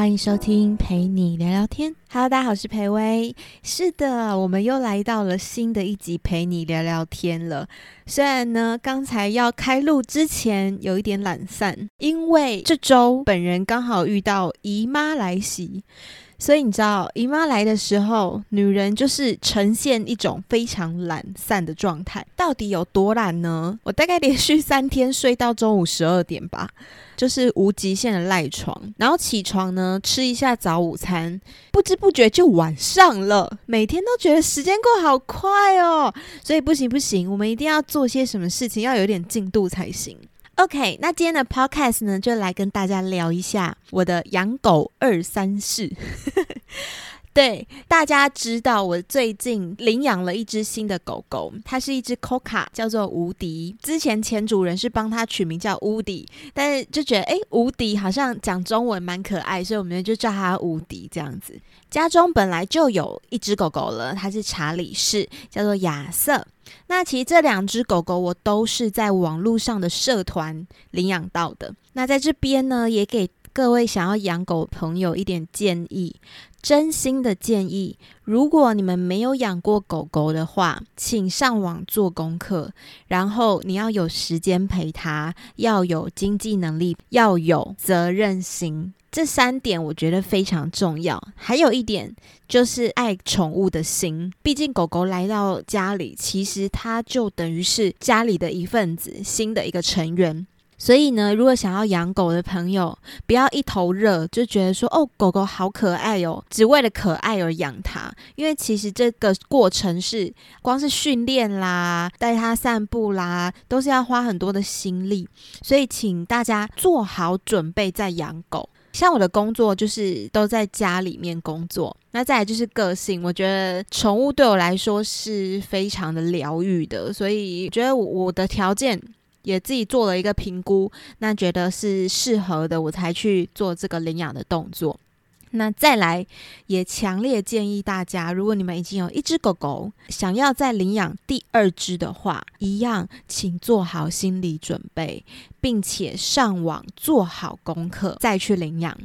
欢迎收听陪你聊聊天。Hello，大家好，我是裴薇。是的，我们又来到了新的一集陪你聊聊天了。虽然呢，刚才要开录之前有一点懒散，因为这周本人刚好遇到姨妈来袭。所以你知道，姨妈来的时候，女人就是呈现一种非常懒散的状态。到底有多懒呢？我大概连续三天睡到中午十二点吧，就是无极限的赖床。然后起床呢，吃一下早午餐，不知不觉就晚上了。每天都觉得时间过好快哦，所以不行不行，我们一定要做些什么事情，要有点进度才行。OK，那今天的 Podcast 呢，就来跟大家聊一下我的养狗二三事。对，大家知道我最近领养了一只新的狗狗，它是一只 Coca，叫做无敌。之前前主人是帮它取名叫无敌，但是就觉得哎，无敌好像讲中文蛮可爱，所以我们就叫它无敌这样子。家中本来就有一只狗狗了，它是查理士，叫做亚瑟。那其实这两只狗狗我都是在网络上的社团领养到的。那在这边呢，也给各位想要养狗朋友一点建议，真心的建议。如果你们没有养过狗狗的话，请上网做功课，然后你要有时间陪它，要有经济能力，要有责任心。这三点我觉得非常重要，还有一点就是爱宠物的心。毕竟狗狗来到家里，其实它就等于是家里的一份子，新的一个成员。所以呢，如果想要养狗的朋友，不要一头热就觉得说哦，狗狗好可爱哦，只为了可爱而养它。因为其实这个过程是光是训练啦、带它散步啦，都是要花很多的心力。所以请大家做好准备再养狗。像我的工作就是都在家里面工作，那再来就是个性，我觉得宠物对我来说是非常的疗愈的，所以觉得我的条件也自己做了一个评估，那觉得是适合的，我才去做这个领养的动作。那再来，也强烈建议大家，如果你们已经有一只狗狗，想要再领养第二只的话，一样，请做好心理准备，并且上网做好功课再去领养。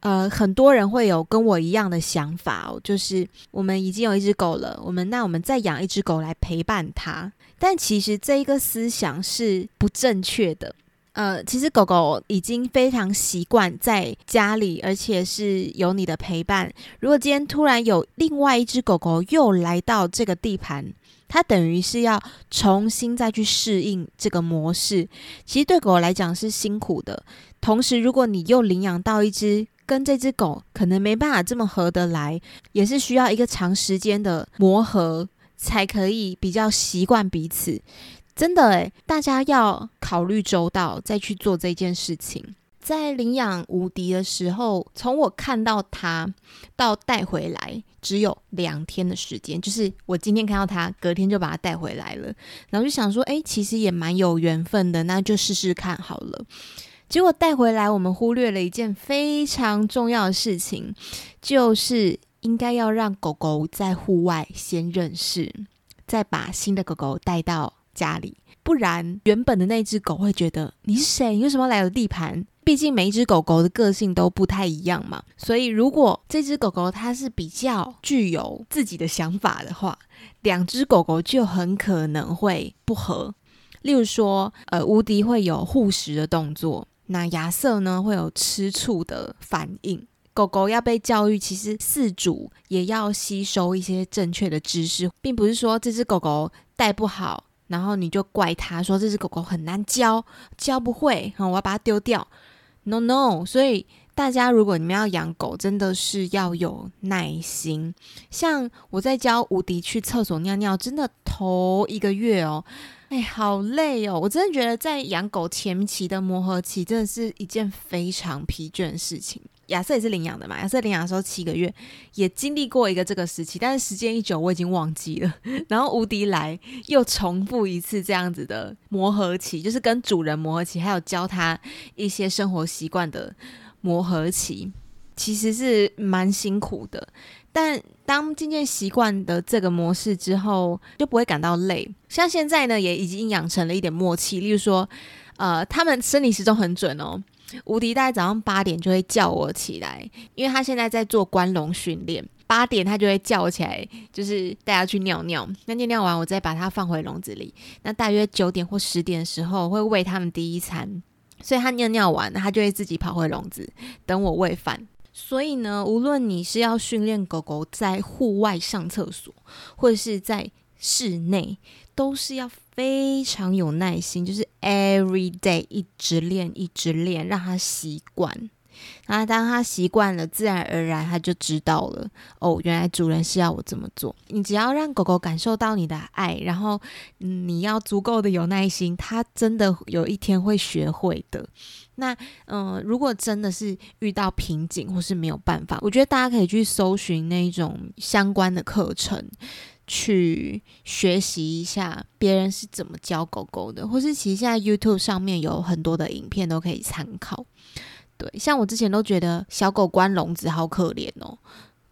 呃，很多人会有跟我一样的想法哦，就是我们已经有一只狗了，我们那我们再养一只狗来陪伴它，但其实这一个思想是不正确的。呃，其实狗狗已经非常习惯在家里，而且是有你的陪伴。如果今天突然有另外一只狗狗又来到这个地盘，它等于是要重新再去适应这个模式。其实对狗来讲是辛苦的。同时，如果你又领养到一只跟这只狗可能没办法这么合得来，也是需要一个长时间的磨合，才可以比较习惯彼此。真的诶，大家要考虑周到再去做这件事情。在领养无敌的时候，从我看到它到带回来只有两天的时间，就是我今天看到它，隔天就把它带回来了。然后就想说，哎，其实也蛮有缘分的，那就试试看好了。结果带回来，我们忽略了一件非常重要的事情，就是应该要让狗狗在户外先认识，再把新的狗狗带到。家里，不然原本的那只狗会觉得你是谁？你为什么来我的地盘？毕竟每一只狗狗的个性都不太一样嘛。所以如果这只狗狗它是比较具有自己的想法的话，两只狗狗就很可能会不合。例如说，呃，无敌会有护食的动作，那亚瑟呢会有吃醋的反应。狗狗要被教育，其实饲主也要吸收一些正确的知识，并不是说这只狗狗带不好。然后你就怪他说这只狗狗很难教，教不会，我要把它丢掉。No No，所以大家如果你们要养狗，真的是要有耐心。像我在教无敌去厕所尿尿，真的头一个月哦，哎，好累哦。我真的觉得在养狗前期的磨合期，真的是一件非常疲倦的事情。亚瑟也是领养的嘛，亚瑟领养的时候七个月，也经历过一个这个时期，但是时间一久，我已经忘记了。然后无敌来又重复一次这样子的磨合期，就是跟主人磨合期，还有教他一些生活习惯的磨合期，其实是蛮辛苦的。但当渐渐习惯的这个模式之后，就不会感到累。像现在呢，也已经养成了一点默契，例如说，呃，他们生理时钟很准哦。无敌大概早上八点就会叫我起来，因为他现在在做关笼训练。八点他就会叫我起来，就是带他去尿尿。那尿尿完，我再把它放回笼子里。那大约九点或十点的时候，会喂他们第一餐。所以他尿尿完，他就会自己跑回笼子等我喂饭。所以呢，无论你是要训练狗狗在户外上厕所，或者是在室内，都是要非常有耐心，就是 every day 一直练，一直练，让它习惯。那当他习惯了，自然而然他就知道了。哦，原来主人是要我这么做。你只要让狗狗感受到你的爱，然后你要足够的有耐心，它真的有一天会学会的。那嗯，如果真的是遇到瓶颈或是没有办法，我觉得大家可以去搜寻那种相关的课程，去学习一下别人是怎么教狗狗的，或是其实现在 YouTube 上面有很多的影片都可以参考。对，像我之前都觉得小狗关笼子好可怜哦，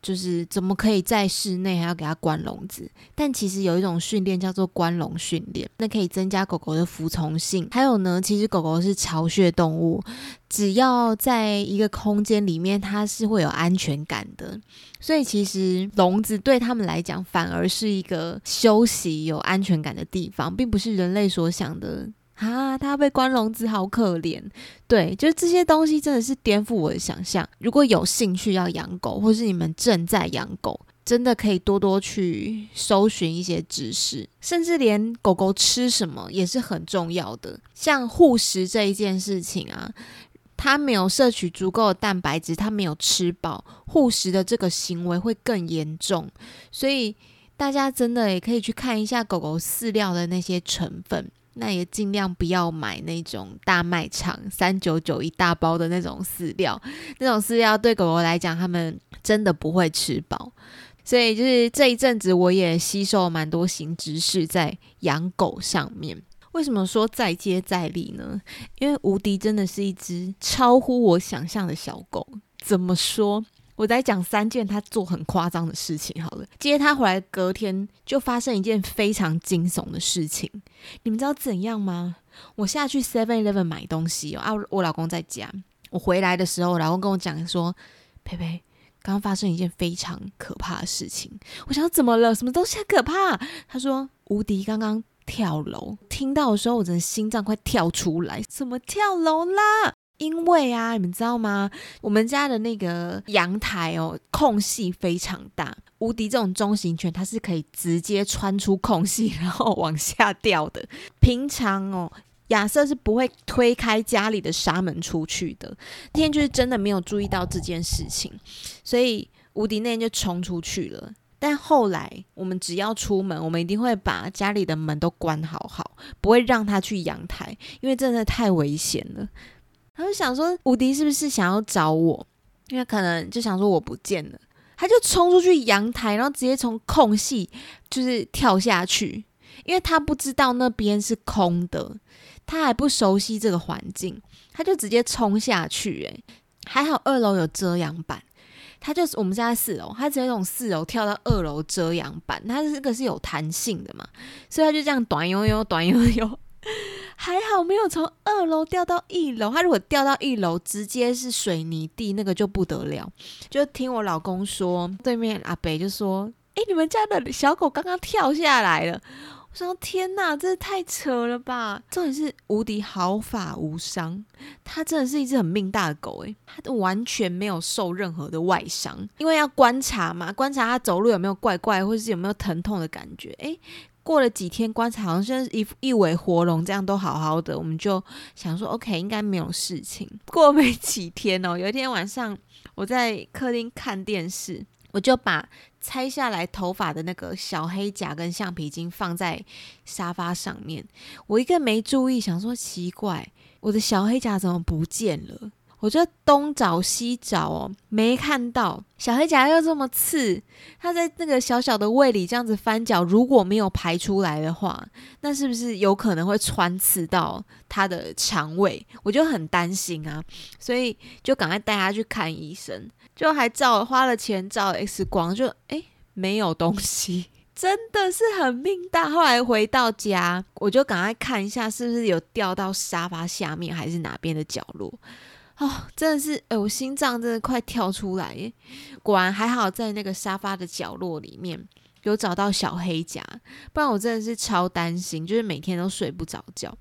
就是怎么可以在室内还要给它关笼子？但其实有一种训练叫做关笼训练，那可以增加狗狗的服从性。还有呢，其实狗狗是巢穴动物，只要在一个空间里面，它是会有安全感的。所以其实笼子对他们来讲，反而是一个休息、有安全感的地方，并不是人类所想的。啊，它被关笼子，好可怜。对，就是这些东西真的是颠覆我的想象。如果有兴趣要养狗，或是你们正在养狗，真的可以多多去搜寻一些知识，甚至连狗狗吃什么也是很重要的。像护食这一件事情啊，它没有摄取足够的蛋白质，它没有吃饱，护食的这个行为会更严重。所以大家真的也可以去看一下狗狗饲料的那些成分。那也尽量不要买那种大卖场三九九一大包的那种饲料，那种饲料对狗狗来讲，它们真的不会吃饱。所以就是这一阵子，我也吸收蛮多新知识在养狗上面。为什么说再接再厉呢？因为无敌真的是一只超乎我想象的小狗。怎么说？我在讲三件他做很夸张的事情好了，接他回来隔天就发生一件非常惊悚的事情，你们知道怎样吗？我下去 Seven Eleven 买东西哦，啊，我老公在家，我回来的时候，我老公跟我讲说，佩佩，刚刚发生一件非常可怕的事情。我想怎么了？什么东西可怕？他说无敌刚刚跳楼，听到的时候我真的心脏快跳出来，怎么跳楼啦？因为啊，你们知道吗？我们家的那个阳台哦，空隙非常大。无敌这种中型犬，它是可以直接穿出空隙，然后往下掉的。平常哦，亚瑟是不会推开家里的纱门出去的。那天就是真的没有注意到这件事情，所以无敌那天就冲出去了。但后来我们只要出门，我们一定会把家里的门都关好好，不会让他去阳台，因为真的太危险了。他就想说，无敌是不是想要找我？因为可能就想说我不见了，他就冲出去阳台，然后直接从空隙就是跳下去，因为他不知道那边是空的，他还不熟悉这个环境，他就直接冲下去。诶，还好二楼有遮阳板，他就是我们家在四楼，他直接从四楼跳到二楼遮阳板，他这个是有弹性的嘛，所以他就这样短悠悠、短悠悠。还好没有从二楼掉到一楼，他如果掉到一楼，直接是水泥地，那个就不得了。就听我老公说，对面阿北就说：“哎，你们家的小狗刚刚跳下来了。”我说：“天哪，这太扯了吧！”重点是无敌毫发无伤，它真的是一只很命大的狗诶，它完全没有受任何的外伤。因为要观察嘛，观察它走路有没有怪怪，或是有没有疼痛的感觉。诶。过了几天观察，好像一一尾活龙这样都好好的，我们就想说 OK，应该没有事情。过没几天哦，有一天晚上我在客厅看电视，我就把拆下来头发的那个小黑夹跟橡皮筋放在沙发上面，我一个没注意，想说奇怪，我的小黑夹怎么不见了？我就东找西找哦，没看到小黑夹又这么刺，它在那个小小的胃里这样子翻搅，如果没有排出来的话，那是不是有可能会穿刺到它的肠胃？我就很担心啊，所以就赶快带它去看医生，就还照花了钱照 X 光，就诶没有东西，真的是很命大。后来回到家，我就赶快看一下是不是有掉到沙发下面还是哪边的角落。哦，真的是，哎，我心脏真的快跳出来耶！果然还好，在那个沙发的角落里面有找到小黑夹，不然我真的是超担心，就是每天都睡不着觉。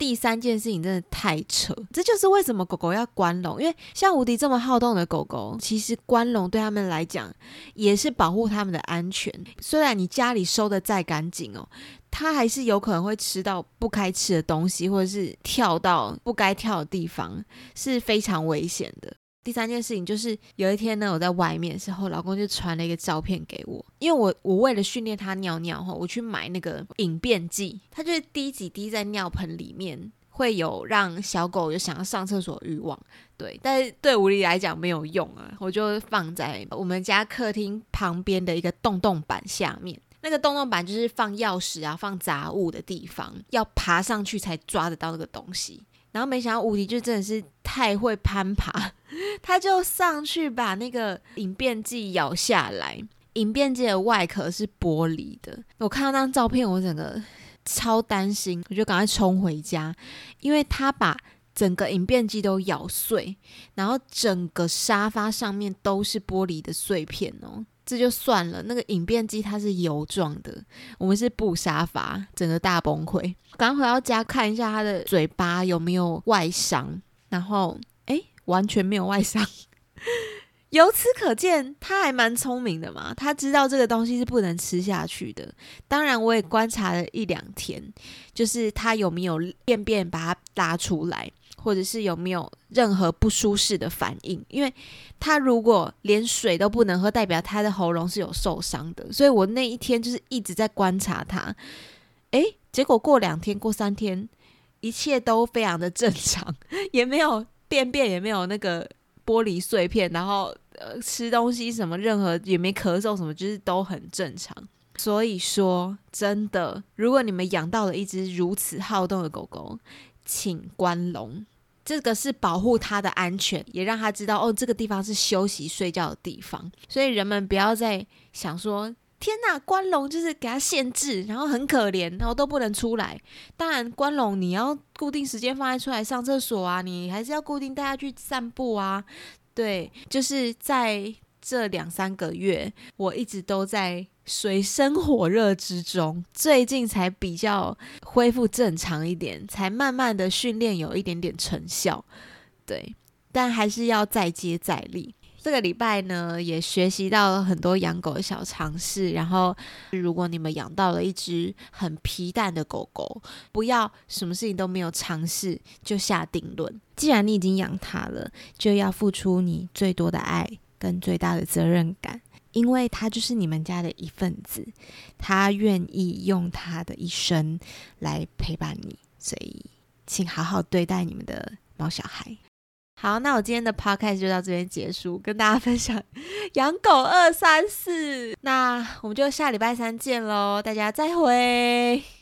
第三件事情真的太扯，这就是为什么狗狗要关笼，因为像无敌这么好动的狗狗，其实关笼对他们来讲也是保护他们的安全。虽然你家里收的再干净哦，它还是有可能会吃到不该吃的东西，或者是跳到不该跳的地方，是非常危险的。第三件事情就是有一天呢，我在外面的时候，老公就传了一个照片给我，因为我我为了训练它尿尿哈，我去买那个隐便剂，它就是滴几滴在尿盆里面，会有让小狗有想要上厕所欲望，对，但是对吴力来讲没有用啊，我就放在我们家客厅旁边的一个洞洞板下面，那个洞洞板就是放钥匙啊、放杂物的地方，要爬上去才抓得到那个东西。然后没想到无敌就真的是太会攀爬，他就上去把那个隐变剂咬下来。隐变剂的外壳是玻璃的，我看到那张照片，我整个超担心，我就赶快冲回家，因为他把整个隐便机都咬碎，然后整个沙发上面都是玻璃的碎片哦。这就算了，那个影变机它是油状的，我们是布沙发，整个大崩溃。刚回到家看一下他的嘴巴有没有外伤，然后诶，完全没有外伤。由此可见，他还蛮聪明的嘛，他知道这个东西是不能吃下去的。当然，我也观察了一两天，就是他有没有便便把它拉出来。或者是有没有任何不舒适的反应？因为他如果连水都不能喝，代表他的喉咙是有受伤的。所以我那一天就是一直在观察他。诶，结果过两天、过三天，一切都非常的正常，也没有便便，也没有那个玻璃碎片，然后呃吃东西什么，任何也没咳嗽什么，就是都很正常。所以说，真的，如果你们养到了一只如此好动的狗狗，请关笼。这个是保护他的安全，也让他知道哦，这个地方是休息睡觉的地方。所以人们不要再想说，天哪，关笼就是给他限制，然后很可怜，然后都不能出来。当然，关笼你要固定时间放他出来上厕所啊，你还是要固定带他去散步啊。对，就是在这两三个月，我一直都在。水深火热之中，最近才比较恢复正常一点，才慢慢的训练有一点点成效，对，但还是要再接再厉。这个礼拜呢，也学习到了很多养狗的小常识。然后，如果你们养到了一只很皮蛋的狗狗，不要什么事情都没有尝试就下定论。既然你已经养它了，就要付出你最多的爱跟最大的责任感。因为他就是你们家的一份子，他愿意用他的一生来陪伴你，所以请好好对待你们的猫小孩。好，那我今天的 podcast 就到这边结束，跟大家分享养狗二三四。那我们就下礼拜三见喽，大家再会。